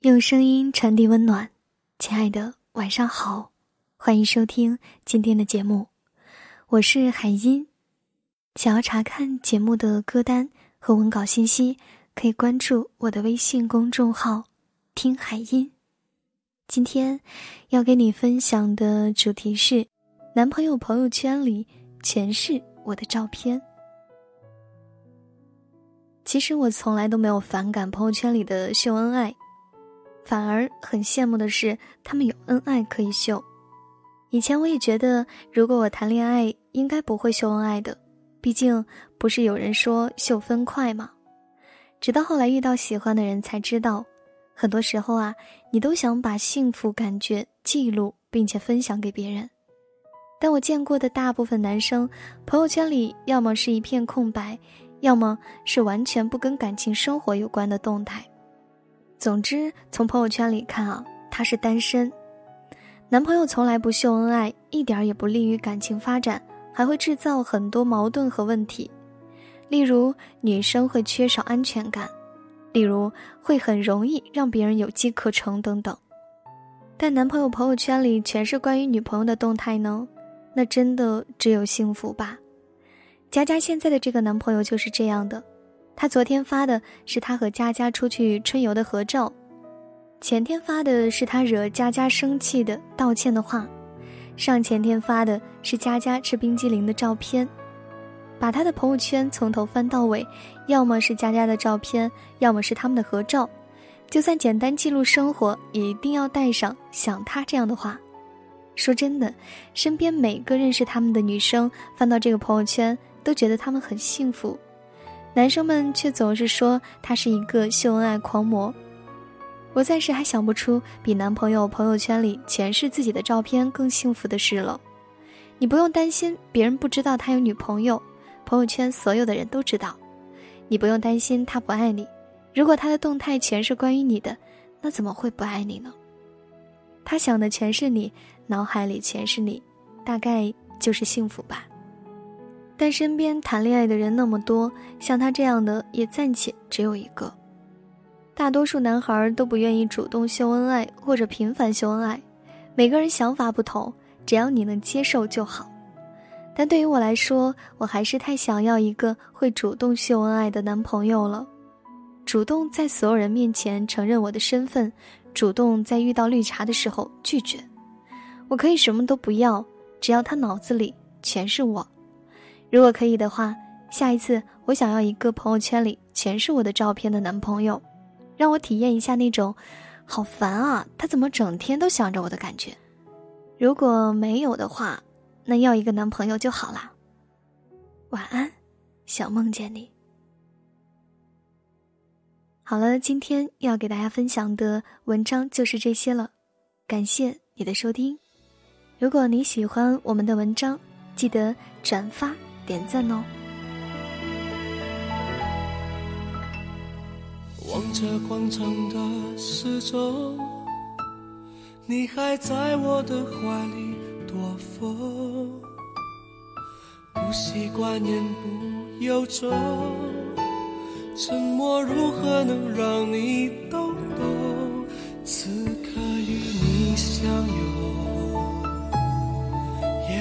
用声音传递温暖，亲爱的，晚上好，欢迎收听今天的节目，我是海音。想要查看节目的歌单和文稿信息，可以关注我的微信公众号“听海音”。今天要给你分享的主题是：男朋友朋友圈里全是我的照片。其实我从来都没有反感朋友圈里的秀恩爱。反而很羡慕的是，他们有恩爱可以秀。以前我也觉得，如果我谈恋爱，应该不会秀恩爱的，毕竟不是有人说秀分快吗？直到后来遇到喜欢的人，才知道，很多时候啊，你都想把幸福感觉记录并且分享给别人。但我见过的大部分男生，朋友圈里要么是一片空白，要么是完全不跟感情生活有关的动态。总之，从朋友圈里看啊，他是单身，男朋友从来不秀恩爱，一点也不利于感情发展，还会制造很多矛盾和问题。例如，女生会缺少安全感，例如会很容易让别人有机可乘等等。但男朋友朋友圈里全是关于女朋友的动态呢，那真的只有幸福吧？佳佳现在的这个男朋友就是这样的。他昨天发的是他和佳佳出去春游的合照，前天发的是他惹佳佳生气的道歉的话，上前天发的是佳佳吃冰激凌的照片，把他的朋友圈从头翻到尾，要么是佳佳的照片，要么是他们的合照，就算简单记录生活，也一定要带上想他这样的话。说真的，身边每个认识他们的女生翻到这个朋友圈，都觉得他们很幸福。男生们却总是说他是一个秀恩爱狂魔。我暂时还想不出比男朋友朋友圈里全是自己的照片更幸福的事了。你不用担心别人不知道他有女朋友，朋友圈所有的人都知道。你不用担心他不爱你，如果他的动态全是关于你的，那怎么会不爱你呢？他想的全是你，脑海里全是你，大概就是幸福吧。但身边谈恋爱的人那么多，像他这样的也暂且只有一个。大多数男孩都不愿意主动秀恩爱或者频繁秀恩爱，每个人想法不同，只要你能接受就好。但对于我来说，我还是太想要一个会主动秀恩爱的男朋友了，主动在所有人面前承认我的身份，主动在遇到绿茶的时候拒绝。我可以什么都不要，只要他脑子里全是我。如果可以的话，下一次我想要一个朋友圈里全是我的照片的男朋友，让我体验一下那种好烦啊，他怎么整天都想着我的感觉。如果没有的话，那要一个男朋友就好啦。晚安，想梦见你。好了，今天要给大家分享的文章就是这些了，感谢你的收听。如果你喜欢我们的文章，记得转发。点赞哦！望着广场的时钟，你还在我的怀里躲风，不习惯言不由衷，沉默如何能让你懂懂？此刻与你相拥。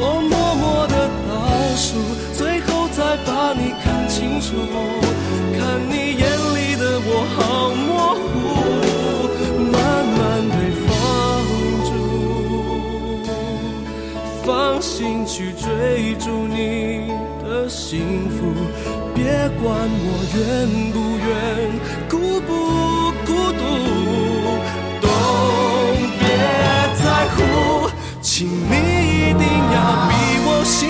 我默默的倒数，最后再。把你看清楚，看你眼里的我好模糊，慢慢被放逐，放心去追逐你的幸福，别管我愿不愿，孤不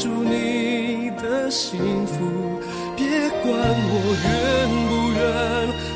祝你的幸福，别管我愿不愿。